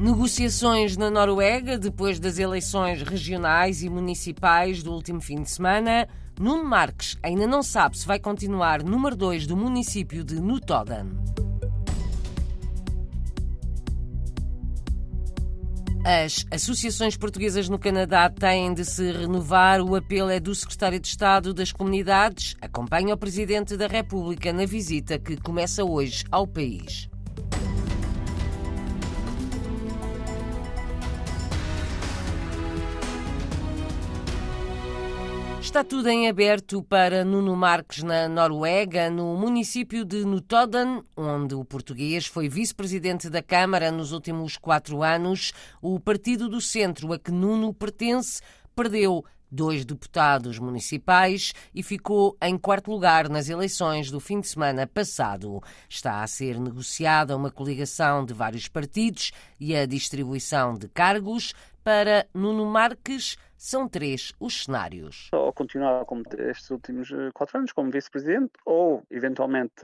Negociações na Noruega depois das eleições regionais e municipais do último fim de semana. Nuno Marques ainda não sabe se vai continuar número 2 do município de Notodden. As associações portuguesas no Canadá têm de se renovar. O apelo é do Secretário de Estado das Comunidades. Acompanha o Presidente da República na visita que começa hoje ao país. Está tudo em aberto para Nuno Marques na Noruega, no município de Notodden, onde o português foi vice-presidente da Câmara nos últimos quatro anos. O Partido do Centro a que Nuno pertence perdeu dois deputados municipais e ficou em quarto lugar nas eleições do fim de semana passado. Está a ser negociada uma coligação de vários partidos e a distribuição de cargos para Nuno Marques são três os cenários. Ou continuar como estes últimos eh, quatro anos como vice-presidente, ou eventualmente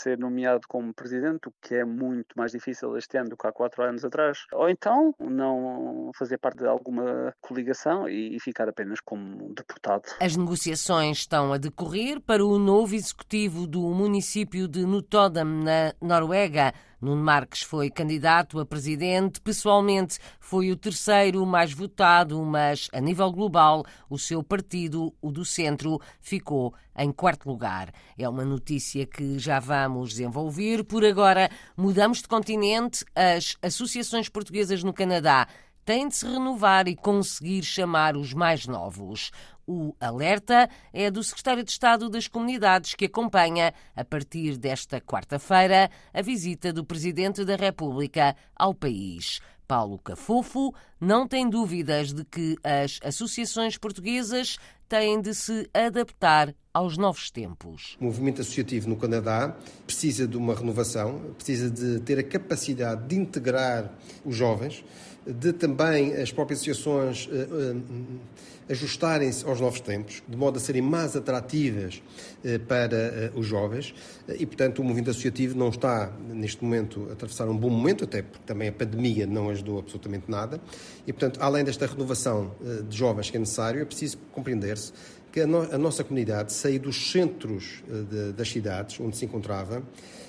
ser nomeado como presidente, o que é muito mais difícil este ano do que há quatro anos atrás. Ou então não fazer parte de alguma coligação e ficar apenas como deputado. As negociações estão a decorrer para o novo executivo do município de Notodden, na Noruega. Nuno Marques foi candidato a presidente, pessoalmente foi o terceiro mais votado, mas a nível global, o seu partido, o do centro, ficou em quarto lugar. É uma notícia que já vamos desenvolver. Por agora, mudamos de continente. As associações portuguesas no Canadá têm de se renovar e conseguir chamar os mais novos. O alerta é do secretário de Estado das Comunidades, que acompanha, a partir desta quarta-feira, a visita do Presidente da República ao país. Paulo Cafofo não tem dúvidas de que as associações portuguesas têm de se adaptar aos novos tempos. O movimento associativo no Canadá precisa de uma renovação, precisa de ter a capacidade de integrar os jovens, de também as próprias associações uh, uh, ajustarem-se aos novos tempos, de modo a serem mais atrativas uh, para os jovens e, portanto, o movimento associativo não está, neste momento, a atravessar um bom momento, até porque também a pandemia não ajudou absolutamente nada e, portanto, além desta renovação de jovens que é necessário, é preciso compreender-se que a, no a, nossa comunidade saiu dos centros de, das cidades onde se encontrava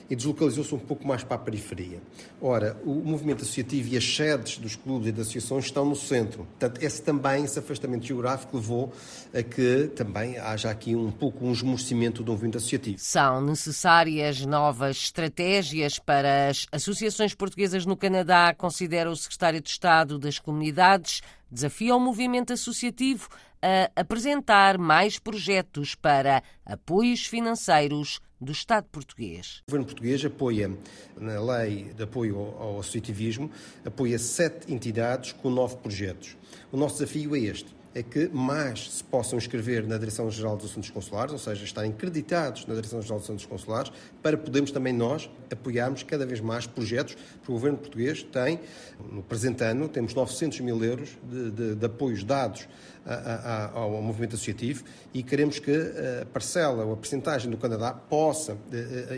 e deslocalizou-se um pouco mais para a periferia. Ora, o movimento associativo e as sedes dos clubes e das associações estão no centro. Portanto, esse também, esse afastamento geográfico levou a que também haja aqui um pouco um esmorecimento do movimento associativo. São necessárias novas estratégias para as associações portuguesas no Canadá, considera o secretário de Estado das Comunidades, desafia o movimento associativo a apresentar mais projetos para apoios financeiros do Estado português. O governo português apoia, na lei de apoio ao associativismo, apoia sete entidades com nove projetos. O nosso desafio é este é que mais se possam inscrever na Direção-Geral dos Assuntos Consulares, ou seja, estarem creditados na Direção-Geral dos Assuntos Consulares, para podermos também nós apoiarmos cada vez mais projetos, porque o Governo português tem, no presente ano, temos 900 mil euros de, de, de apoios dados a, a, ao movimento associativo e queremos que a parcela ou a percentagem do Canadá possa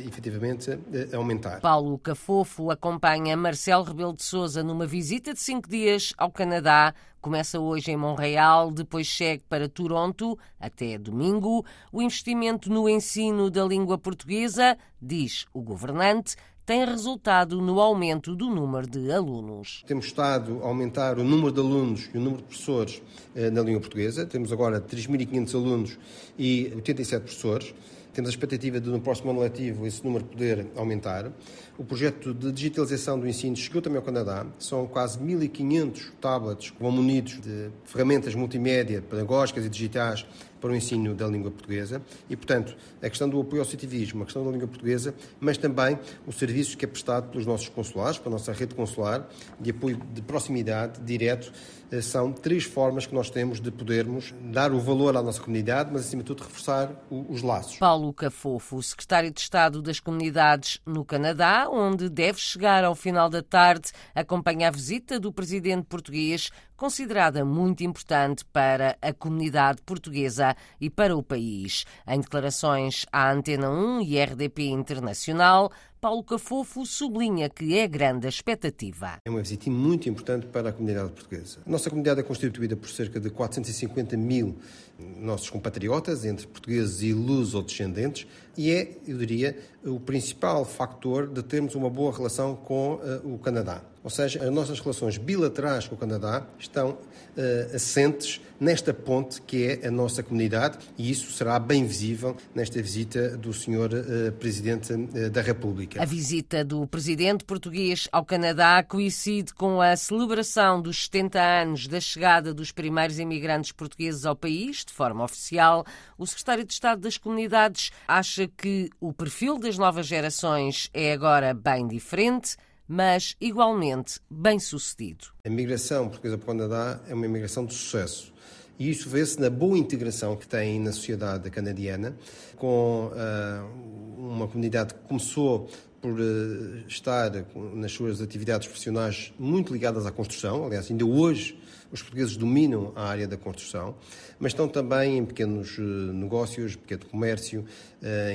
efetivamente aumentar. Paulo Cafofo acompanha Marcelo Rebelo de Sousa numa visita de cinco dias ao Canadá. Começa hoje em Montreal, depois segue para Toronto até domingo. O investimento no ensino da língua portuguesa, diz o governante, tem resultado no aumento do número de alunos. Temos estado a aumentar o número de alunos e o número de professores eh, na língua portuguesa. Temos agora 3.500 alunos e 87 professores. Temos a expectativa de, no próximo ano letivo, esse número poder aumentar. O projeto de digitalização do ensino chegou também ao Canadá. São quase 1.500 tablets que vão munidos de ferramentas multimédia, pedagógicas e digitais para o ensino da língua portuguesa e, portanto, a questão do apoio ao citivismo, a questão da língua portuguesa, mas também o serviço que é prestado pelos nossos consulares, pela nossa rede consular de apoio de proximidade direto, eh, são três formas que nós temos de podermos dar o valor à nossa comunidade, mas, acima de tudo, reforçar os laços. Paulo Cafofo, secretário de Estado das Comunidades no Canadá, onde deve chegar ao final da tarde, acompanha a visita do presidente português, considerada muito importante para a comunidade portuguesa e para o país. Em declarações à Antena 1 e RDP Internacional, Paulo Cafofo sublinha que é grande a expectativa. É uma visita muito importante para a comunidade portuguesa. A nossa comunidade é constituída por cerca de 450 mil nossos compatriotas, entre portugueses e luso-descendentes, e é, eu diria, o principal factor de termos uma boa relação com uh, o Canadá. Ou seja, as nossas relações bilaterais com o Canadá estão uh, assentes nesta ponte que é a nossa comunidade e isso será bem visível nesta visita do Sr. Uh, Presidente uh, da República. A visita do Presidente português ao Canadá coincide com a celebração dos 70 anos da chegada dos primeiros imigrantes portugueses ao país, de forma oficial. O Secretário de Estado das Comunidades acha que o perfil das novas gerações é agora bem diferente mas igualmente bem sucedido. A migração portuguesa para o Canadá é uma imigração de sucesso. E isso vê-se na boa integração que tem na sociedade canadiana, com uh, uma comunidade que começou por uh, estar nas suas atividades profissionais muito ligadas à construção. Aliás, ainda hoje os portugueses dominam a área da construção, mas estão também em pequenos uh, negócios, pequeno comércio,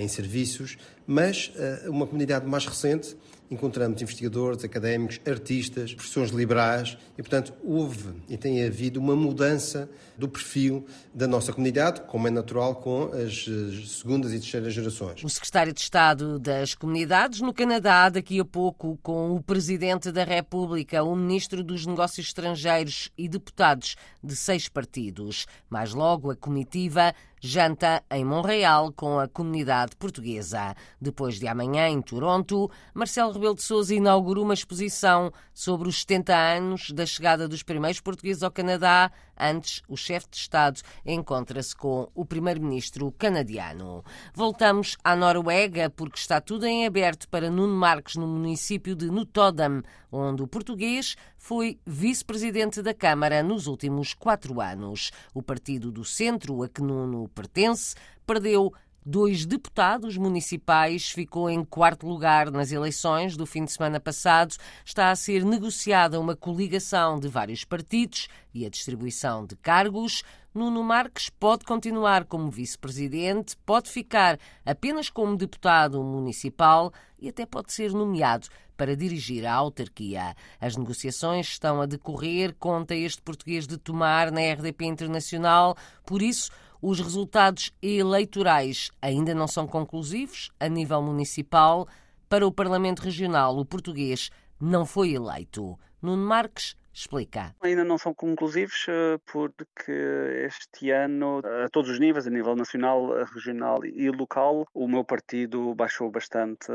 em serviços, mas uma comunidade mais recente encontramos investigadores, académicos, artistas, profissões liberais e, portanto, houve e tem havido uma mudança do perfil da nossa comunidade, como é natural com as segundas e terceiras gerações. O secretário de Estado das Comunidades no Canadá, daqui a pouco, com o Presidente da República, o Ministro dos Negócios Estrangeiros e deputados de seis partidos. Mais logo, a comitiva janta em Montreal com a comunidade portuguesa. Depois de amanhã, em Toronto, Marcelo Rebelo de Sousa inaugura uma exposição sobre os 70 anos da chegada dos primeiros portugueses ao Canadá. Antes, o chefe de Estado encontra-se com o primeiro-ministro canadiano. Voltamos à Noruega, porque está tudo em aberto para Nuno Marques no município de Notodam, onde o português foi vice-presidente da Câmara nos últimos quatro anos. O partido do centro, a que Nuno pertence, perdeu dois deputados municipais, ficou em quarto lugar nas eleições do fim de semana passado. Está a ser negociada uma coligação de vários partidos e a distribuição de cargos. Nuno Marques pode continuar como vice-presidente, pode ficar apenas como deputado municipal e até pode ser nomeado para dirigir a autarquia. As negociações estão a decorrer, conta este português de Tomar na RDP Internacional, por isso os resultados eleitorais ainda não são conclusivos a nível municipal. Para o Parlamento Regional, o português não foi eleito. Nuno Marques explica. Ainda não são conclusivos eh, porque este ano, a todos os níveis, a nível nacional, regional e local, o meu partido baixou bastante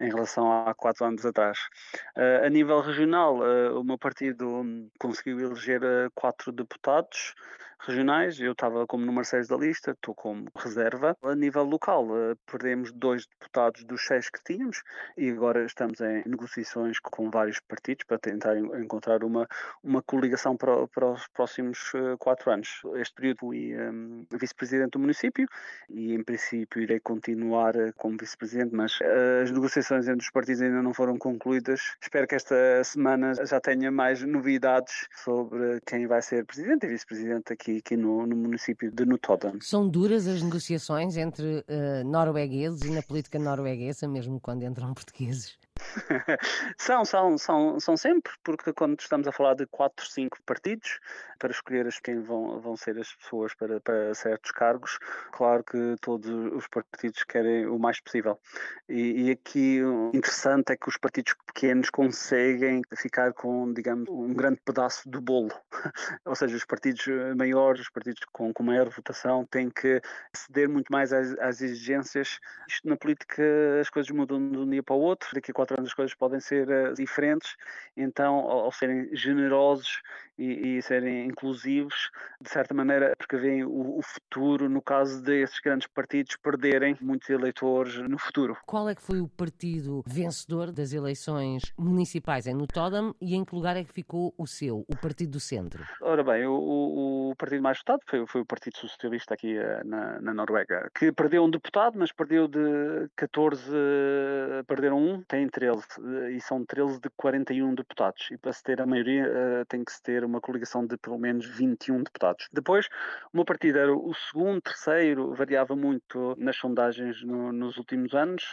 em relação a quatro anos atrás. Eh, a nível regional, eh, o meu partido conseguiu eleger quatro deputados regionais. Eu estava como número 6 da lista, estou como reserva. A nível local, eh, perdemos dois deputados dos seis que tínhamos e agora estamos em negociações com vários partidos para tentar encontrar uma, uma coligação para, para os próximos eh, quatro anos. Este período fui um, vice-presidente do município e, em princípio, irei continuar eh, como vice-presidente, mas as negociações entre os partidos ainda não foram concluídas. Espero que esta semana já tenha mais novidades sobre quem vai ser presidente e vice-presidente aqui aqui, aqui no, no, município de Notodden. São duras as negociações entre uh, noruegueses e na política norueguesa, mesmo quando entram portugueses? são, são, são, são sempre, porque quando estamos a falar de quatro, cinco partidos, para escolher as quem vão, vão ser as pessoas para, para certos cargos, claro que todos os partidos querem o mais possível. E, e aqui o interessante é que os partidos pequenos conseguem ficar com, digamos, um grande pedaço do bolo. Ou seja, os partidos maiores, os partidos com, com maior votação, têm que ceder muito mais às, às exigências. Isto na política as coisas mudam de um dia para o outro, daqui a quatro anos as coisas podem ser uh, diferentes, então ao, ao serem generosos e, e, serem inclusivos, de certa maneira prevêem o, o futuro no caso desses grandes partidos perderem muitos eleitores no futuro. Qual é que foi o partido vencedor das eleições municipais em Notodam e em que lugar é que ficou o seu, o Partido do Centro? Ora bem, o, o partido mais votado foi, foi o Partido Socialista aqui uh, na, na, Noruega, que perdeu um deputado, mas perdeu de 14, uh, perderam um, tem 13, uh, e são 13 de 41 deputados. E para se ter a maioria tem que se ter uma coligação de pelo menos 21 deputados. Depois, o meu partido era o segundo, terceiro, variava muito nas sondagens no, nos últimos anos,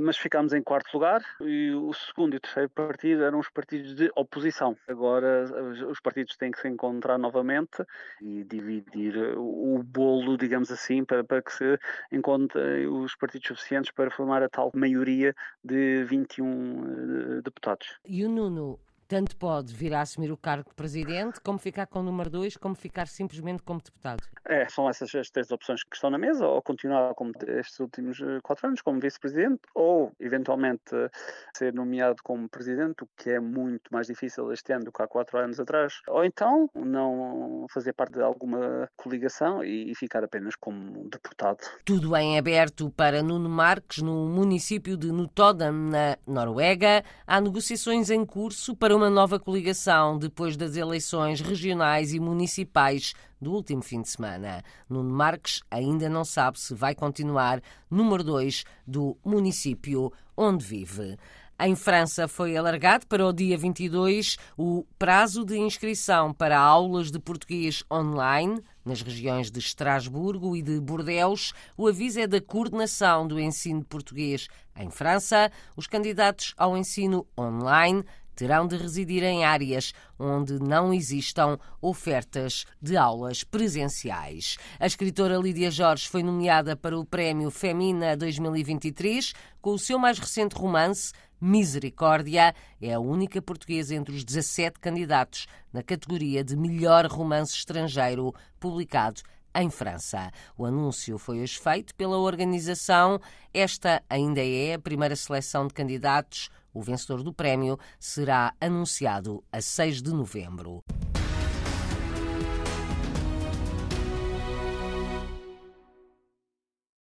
mas ficámos em quarto lugar, e o segundo e o terceiro partido eram os partidos de oposição. Agora os partidos têm que se encontrar novamente e dividir o bolo, digamos assim, para, para que se encontrem os partidos suficientes para formar a tal maioria de 21 eh, deputados. E o Nuno tanto pode vir a assumir o cargo de presidente, como ficar com o número 2, como ficar simplesmente como deputado. É, são essas as três opções que estão na mesa, ou continuar como estes últimos eh, quatro anos como vice-presidente, ou eventualmente ser nomeado como presidente, o que é muito mais difícil este ano do que há quatro anos atrás, ou então não fazer parte de alguma coligação e, ficar apenas como deputado. Tudo em aberto para Nuno Marques, no município de Notodden, na Noruega. Há negociações em curso para uma nova coligação depois das eleições regionais e municipais do último fim de semana. Nuno Marques ainda não sabe se vai continuar número 2 do município onde vive. Em França foi alargado para o dia 22 o prazo de inscrição para aulas de português online nas regiões de Estrasburgo e de Bordeaux. O aviso é da coordenação do ensino português em França. Os candidatos ao ensino online terão de residir em áreas onde não existam ofertas de aulas presenciais. A escritora Lídia Jorge foi nomeada para o Prémio Femina 2023 com o seu mais recente romance, Misericórdia. É a única portuguesa entre os 17 candidatos na categoria de melhor romance estrangeiro publicado em França. O anúncio foi hoje feito pela organização. Esta ainda é a primeira seleção de candidatos o vencedor do prémio será anunciado a 6 de novembro.